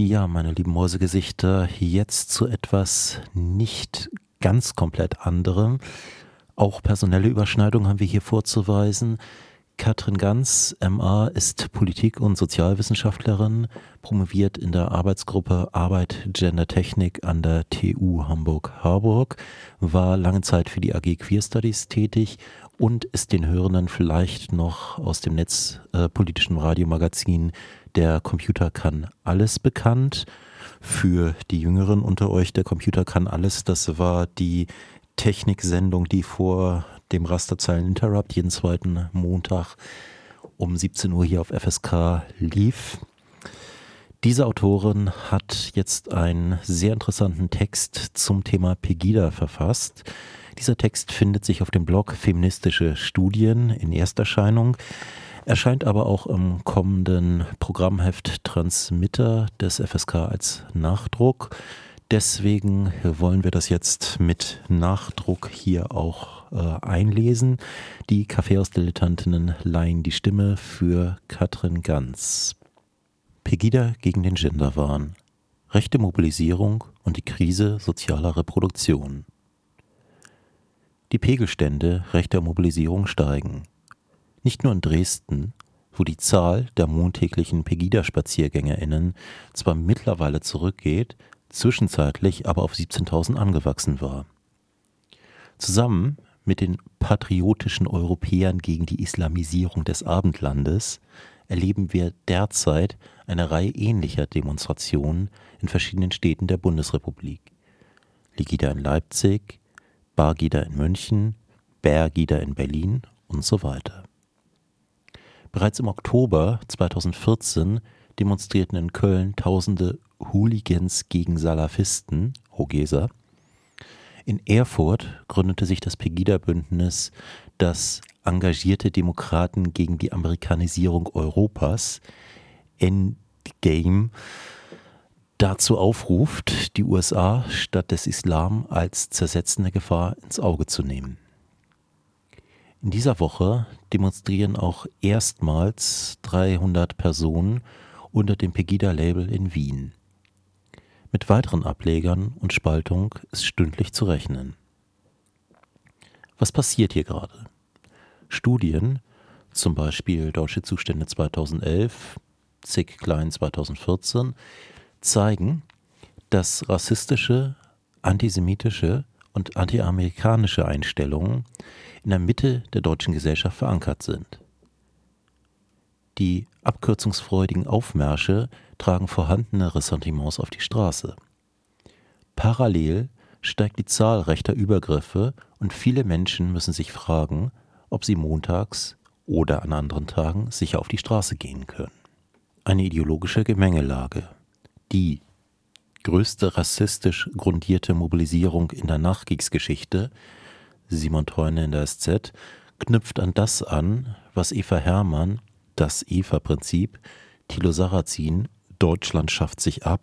Ja, meine lieben Mäusegesichter, jetzt zu etwas nicht ganz komplett anderem. Auch personelle Überschneidungen haben wir hier vorzuweisen. Katrin Ganz, MA, ist Politik- und Sozialwissenschaftlerin, promoviert in der Arbeitsgruppe Arbeit Gender Technik an der TU Hamburg-Harburg, war lange Zeit für die AG Queer Studies tätig und ist den Hörenden vielleicht noch aus dem netzpolitischen äh, Radiomagazin Der Computer kann alles bekannt. Für die Jüngeren unter euch, der Computer kann alles, das war die Techniksendung, die vor dem Rasterzeilen Interrupt jeden zweiten Montag um 17 Uhr hier auf FSK lief. Diese Autorin hat jetzt einen sehr interessanten Text zum Thema Pegida verfasst. Dieser Text findet sich auf dem Blog Feministische Studien in Ersterscheinung, erscheint aber auch im kommenden Programmheft Transmitter des FSK als Nachdruck. Deswegen wollen wir das jetzt mit Nachdruck hier auch äh, einlesen. Die Kaffeehausdilettantinnen leihen die Stimme für Katrin Ganz. Pegida gegen den Genderwahn. Rechte Mobilisierung und die Krise sozialer Reproduktion. Die Pegelstände rechter Mobilisierung steigen. Nicht nur in Dresden, wo die Zahl der montäglichen Pegida-SpaziergängerInnen zwar mittlerweile zurückgeht, zwischenzeitlich aber auf 17.000 angewachsen war. Zusammen mit den patriotischen Europäern gegen die Islamisierung des Abendlandes erleben wir derzeit eine Reihe ähnlicher Demonstrationen in verschiedenen Städten der Bundesrepublik. Ligida in Leipzig, Bargida in München, Bergida in Berlin und so weiter. Bereits im Oktober 2014 demonstrierten in Köln tausende Hooligans gegen Salafisten, Hogesa. In Erfurt gründete sich das Pegida-Bündnis, das engagierte Demokraten gegen die Amerikanisierung Europas, Endgame, dazu aufruft, die USA statt des Islam als zersetzende Gefahr ins Auge zu nehmen. In dieser Woche demonstrieren auch erstmals 300 Personen unter dem Pegida-Label in Wien. Mit weiteren Ablegern und Spaltung ist stündlich zu rechnen. Was passiert hier gerade? Studien, zum Beispiel Deutsche Zustände 2011, Zick Klein 2014, zeigen, dass rassistische, antisemitische und antiamerikanische Einstellungen in der Mitte der deutschen Gesellschaft verankert sind. Die abkürzungsfreudigen Aufmärsche tragen vorhandene Ressentiments auf die Straße. Parallel steigt die Zahl rechter Übergriffe und viele Menschen müssen sich fragen, ob sie montags oder an anderen Tagen sicher auf die Straße gehen können. Eine ideologische Gemengelage. Die größte rassistisch grundierte Mobilisierung in der Nachkriegsgeschichte, Simon Teune in der SZ, knüpft an das an, was Eva Hermann, das EVA-Prinzip, Thilo Sarrazin Deutschland schafft sich ab,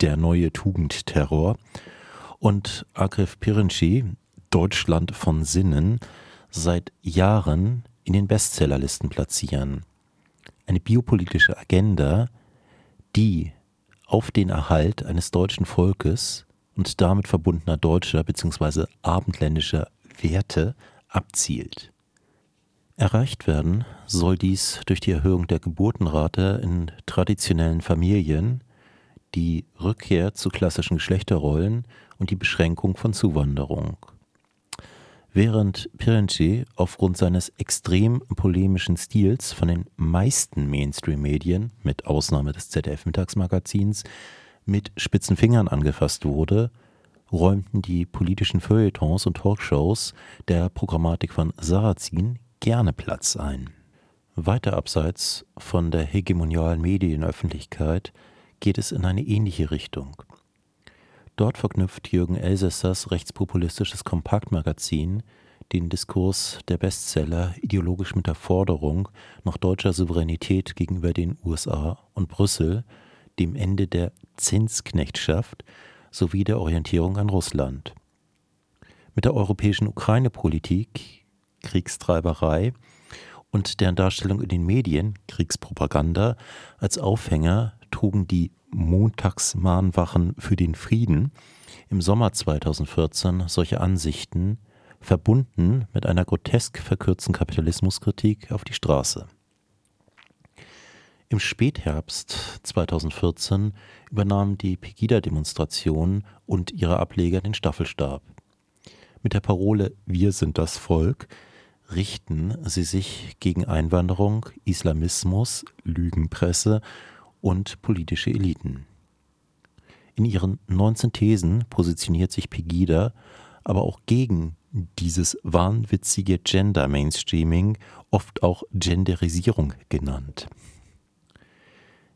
der neue Tugendterror und Agrif Pirinci, Deutschland von Sinnen, seit Jahren in den Bestsellerlisten platzieren. Eine biopolitische Agenda, die auf den Erhalt eines deutschen Volkes und damit verbundener deutscher bzw. abendländischer Werte abzielt. Erreicht werden soll dies durch die Erhöhung der Geburtenrate in traditionellen Familien, die Rückkehr zu klassischen Geschlechterrollen und die Beschränkung von Zuwanderung. Während Pirinci aufgrund seines extrem polemischen Stils von den meisten Mainstream-Medien, mit Ausnahme des ZDF-Mittagsmagazins, mit spitzen Fingern angefasst wurde, räumten die politischen Feuilletons und Talkshows der Programmatik von Sarrazin gerne Platz ein. Weiter abseits von der hegemonialen Medienöffentlichkeit geht es in eine ähnliche Richtung. Dort verknüpft Jürgen Elsässers rechtspopulistisches Kompaktmagazin den Diskurs der Bestseller ideologisch mit der Forderung nach deutscher Souveränität gegenüber den USA und Brüssel, dem Ende der Zinsknechtschaft sowie der Orientierung an Russland. Mit der europäischen Ukraine-Politik Kriegstreiberei und deren Darstellung in den Medien, Kriegspropaganda, als Aufhänger trugen die Montagsmahnwachen für den Frieden im Sommer 2014 solche Ansichten, verbunden mit einer grotesk verkürzten Kapitalismuskritik, auf die Straße. Im Spätherbst 2014 übernahmen die Pegida-Demonstrationen und ihre Ableger den Staffelstab. Mit der Parole Wir sind das Volk richten sie sich gegen Einwanderung, Islamismus, Lügenpresse und politische Eliten. In ihren 19 Thesen positioniert sich Pegida aber auch gegen dieses wahnwitzige Gender Mainstreaming, oft auch Genderisierung genannt.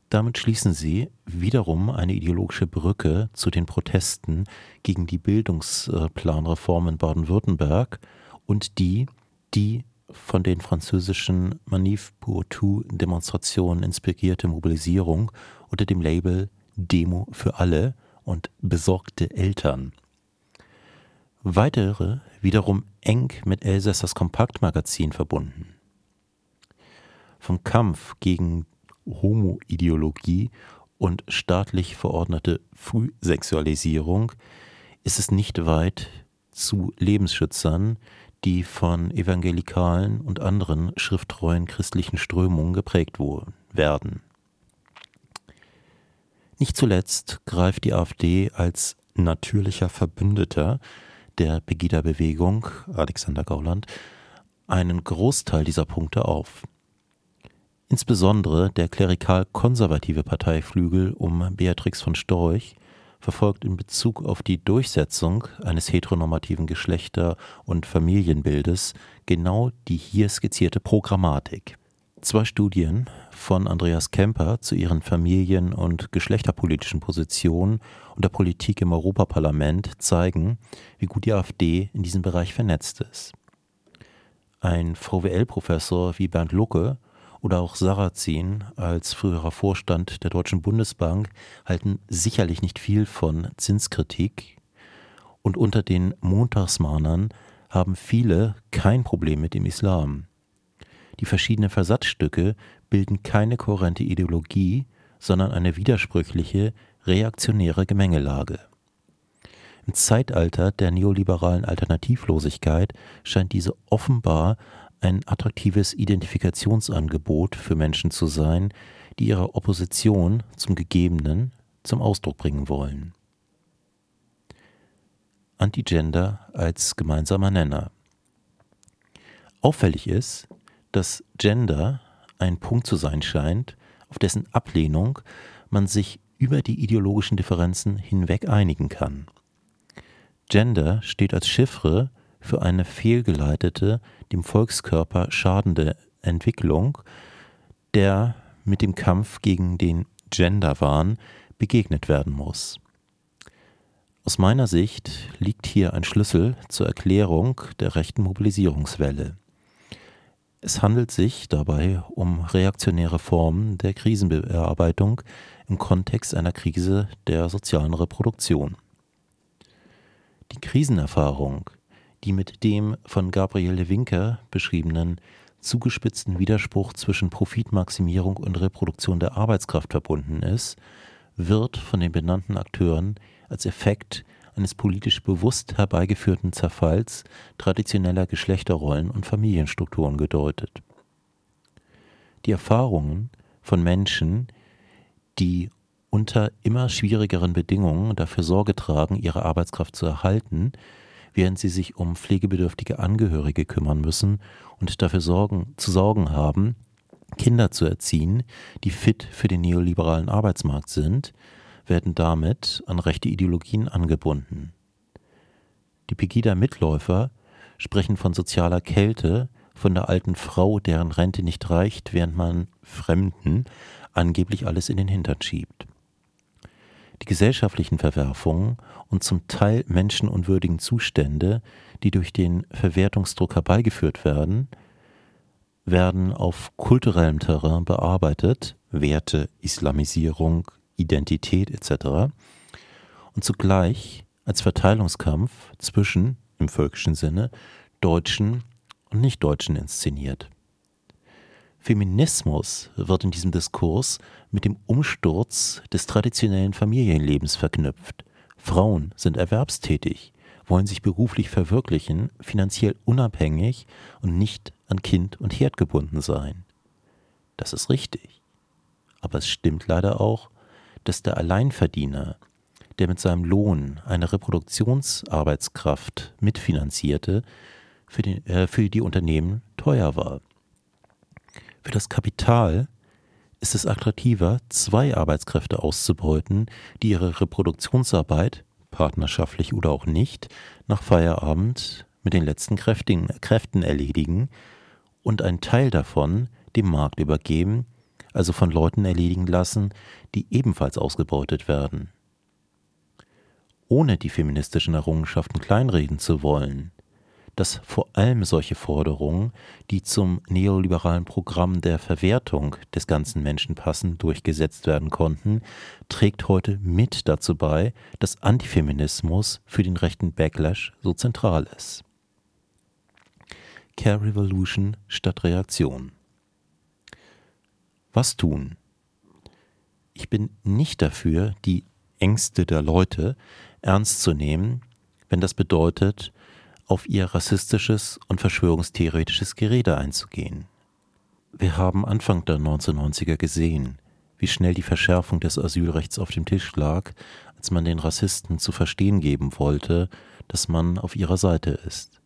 Damit schließen sie wiederum eine ideologische Brücke zu den Protesten gegen die Bildungsplanreform in Baden-Württemberg und die, die von den französischen Manif pour tout Demonstrationen inspirierte Mobilisierung unter dem Label Demo für alle und besorgte Eltern. Weitere wiederum eng mit Elsässers Kompaktmagazin verbunden. Vom Kampf gegen Homo-Ideologie und staatlich verordnete Frühsexualisierung ist es nicht weit zu Lebensschützern, die von evangelikalen und anderen schrifttreuen christlichen Strömungen geprägt werden. Nicht zuletzt greift die AfD als natürlicher Verbündeter der Pegida-Bewegung, Alexander Gauland, einen Großteil dieser Punkte auf. Insbesondere der klerikal-konservative Parteiflügel um Beatrix von Storch verfolgt in Bezug auf die Durchsetzung eines heteronormativen Geschlechter- und Familienbildes genau die hier skizzierte Programmatik. Zwei Studien von Andreas Kemper zu ihren familien- und geschlechterpolitischen Positionen und der Politik im Europaparlament zeigen, wie gut die AfD in diesem Bereich vernetzt ist. Ein VWL-Professor wie Bernd Lucke oder auch Sarrazin als früherer Vorstand der Deutschen Bundesbank halten sicherlich nicht viel von Zinskritik und unter den Montagsmahnern haben viele kein Problem mit dem Islam. Die verschiedenen Versatzstücke bilden keine kohärente Ideologie, sondern eine widersprüchliche, reaktionäre Gemengelage. Im Zeitalter der neoliberalen Alternativlosigkeit scheint diese offenbar ein attraktives Identifikationsangebot für Menschen zu sein, die ihre Opposition zum Gegebenen zum Ausdruck bringen wollen. Antigender als gemeinsamer Nenner. Auffällig ist, dass Gender ein Punkt zu sein scheint, auf dessen Ablehnung man sich über die ideologischen Differenzen hinweg einigen kann. Gender steht als Chiffre für eine fehlgeleitete, dem Volkskörper schadende Entwicklung, der mit dem Kampf gegen den Genderwahn begegnet werden muss. Aus meiner Sicht liegt hier ein Schlüssel zur Erklärung der rechten Mobilisierungswelle. Es handelt sich dabei um reaktionäre Formen der Krisenbearbeitung im Kontext einer Krise der sozialen Reproduktion. Die Krisenerfahrung die mit dem von Gabriele Winker beschriebenen zugespitzten Widerspruch zwischen Profitmaximierung und Reproduktion der Arbeitskraft verbunden ist, wird von den benannten Akteuren als Effekt eines politisch bewusst herbeigeführten Zerfalls traditioneller Geschlechterrollen und Familienstrukturen gedeutet. Die Erfahrungen von Menschen, die unter immer schwierigeren Bedingungen dafür Sorge tragen, ihre Arbeitskraft zu erhalten, während sie sich um pflegebedürftige Angehörige kümmern müssen und dafür sorgen, zu sorgen haben, Kinder zu erziehen, die fit für den neoliberalen Arbeitsmarkt sind, werden damit an rechte Ideologien angebunden. Die Pegida-Mitläufer sprechen von sozialer Kälte, von der alten Frau, deren Rente nicht reicht, während man Fremden angeblich alles in den Hintern schiebt. Die gesellschaftlichen Verwerfungen und zum Teil menschenunwürdigen Zustände, die durch den Verwertungsdruck herbeigeführt werden, werden auf kulturellem Terrain bearbeitet, Werte, Islamisierung, Identität etc. und zugleich als Verteilungskampf zwischen, im völkischen Sinne, Deutschen und Nichtdeutschen inszeniert. Feminismus wird in diesem Diskurs mit dem Umsturz des traditionellen Familienlebens verknüpft. Frauen sind erwerbstätig, wollen sich beruflich verwirklichen, finanziell unabhängig und nicht an Kind und Herd gebunden sein. Das ist richtig. Aber es stimmt leider auch, dass der Alleinverdiener, der mit seinem Lohn eine Reproduktionsarbeitskraft mitfinanzierte, für, den, äh, für die Unternehmen teuer war. Für das Kapital ist es attraktiver, zwei Arbeitskräfte auszubeuten, die ihre Reproduktionsarbeit, partnerschaftlich oder auch nicht, nach Feierabend mit den letzten Kräften, Kräften erledigen und einen Teil davon dem Markt übergeben, also von Leuten erledigen lassen, die ebenfalls ausgebeutet werden. Ohne die feministischen Errungenschaften kleinreden zu wollen, dass vor allem solche Forderungen, die zum neoliberalen Programm der Verwertung des ganzen Menschen passen, durchgesetzt werden konnten, trägt heute mit dazu bei, dass Antifeminismus für den rechten Backlash so zentral ist. Care Revolution statt Reaktion. Was tun? Ich bin nicht dafür, die Ängste der Leute ernst zu nehmen, wenn das bedeutet, auf ihr rassistisches und verschwörungstheoretisches Gerede einzugehen. Wir haben Anfang der 1990er gesehen, wie schnell die Verschärfung des Asylrechts auf dem Tisch lag, als man den Rassisten zu verstehen geben wollte, dass man auf ihrer Seite ist.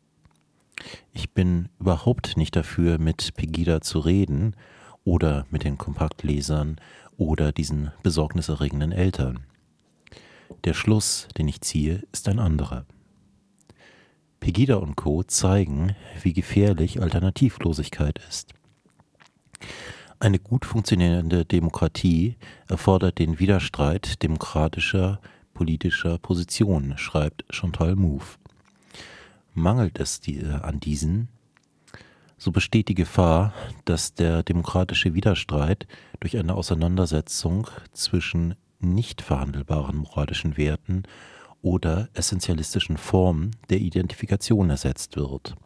Ich bin überhaupt nicht dafür, mit Pegida zu reden oder mit den Kompaktlesern oder diesen besorgniserregenden Eltern. Der Schluss, den ich ziehe, ist ein anderer. Pegida und Co. zeigen, wie gefährlich Alternativlosigkeit ist. Eine gut funktionierende Demokratie erfordert den Widerstreit demokratischer politischer Positionen, schreibt Chantal Mouffe. Mangelt es an diesen, so besteht die Gefahr, dass der demokratische Widerstreit durch eine Auseinandersetzung zwischen nicht verhandelbaren moralischen Werten oder essentialistischen Formen der Identifikation ersetzt wird.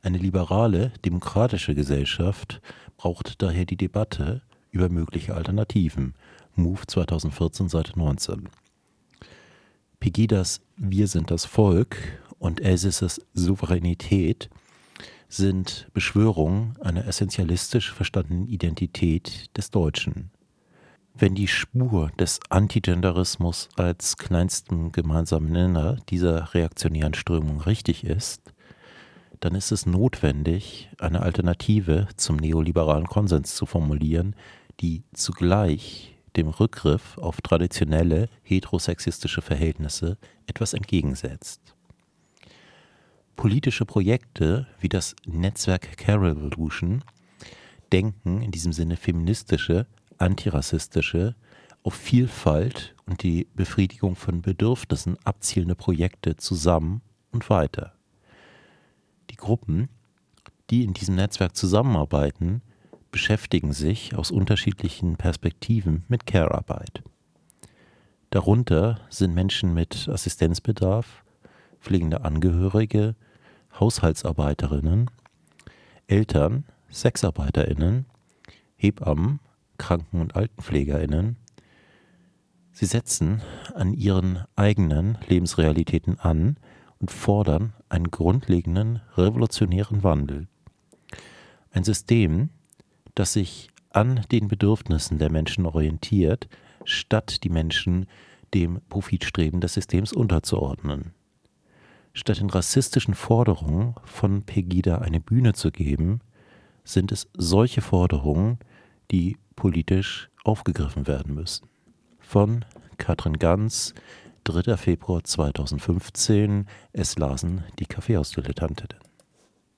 Eine liberale, demokratische Gesellschaft braucht daher die Debatte über mögliche Alternativen. Move 2014, Seite 19. Pegidas Wir sind das Volk und Elsässers Souveränität sind Beschwörungen einer essentialistisch verstandenen Identität des Deutschen. Wenn die Spur des Antigenderismus als kleinstem gemeinsamen Nenner dieser reaktionären Strömung richtig ist, dann ist es notwendig, eine Alternative zum neoliberalen Konsens zu formulieren, die zugleich dem Rückgriff auf traditionelle heterosexistische Verhältnisse etwas entgegensetzt. Politische Projekte wie das Netzwerk Care Revolution denken in diesem Sinne feministische, antirassistische, auf Vielfalt und die Befriedigung von Bedürfnissen abzielende Projekte zusammen und weiter. Die Gruppen, die in diesem Netzwerk zusammenarbeiten, beschäftigen sich aus unterschiedlichen Perspektiven mit Care-Arbeit. Darunter sind Menschen mit Assistenzbedarf, pflegende Angehörige, Haushaltsarbeiterinnen, Eltern, Sexarbeiterinnen, Hebammen, Kranken- und Altenpflegerinnen. Sie setzen an ihren eigenen Lebensrealitäten an und fordern einen grundlegenden revolutionären Wandel. Ein System, das sich an den Bedürfnissen der Menschen orientiert, statt die Menschen dem Profitstreben des Systems unterzuordnen. Statt den rassistischen Forderungen von Pegida eine Bühne zu geben, sind es solche Forderungen, die politisch aufgegriffen werden müssen. Von Katrin Ganz, 3. Februar 2015. Es lasen die Kaffeehausdilettantinnen.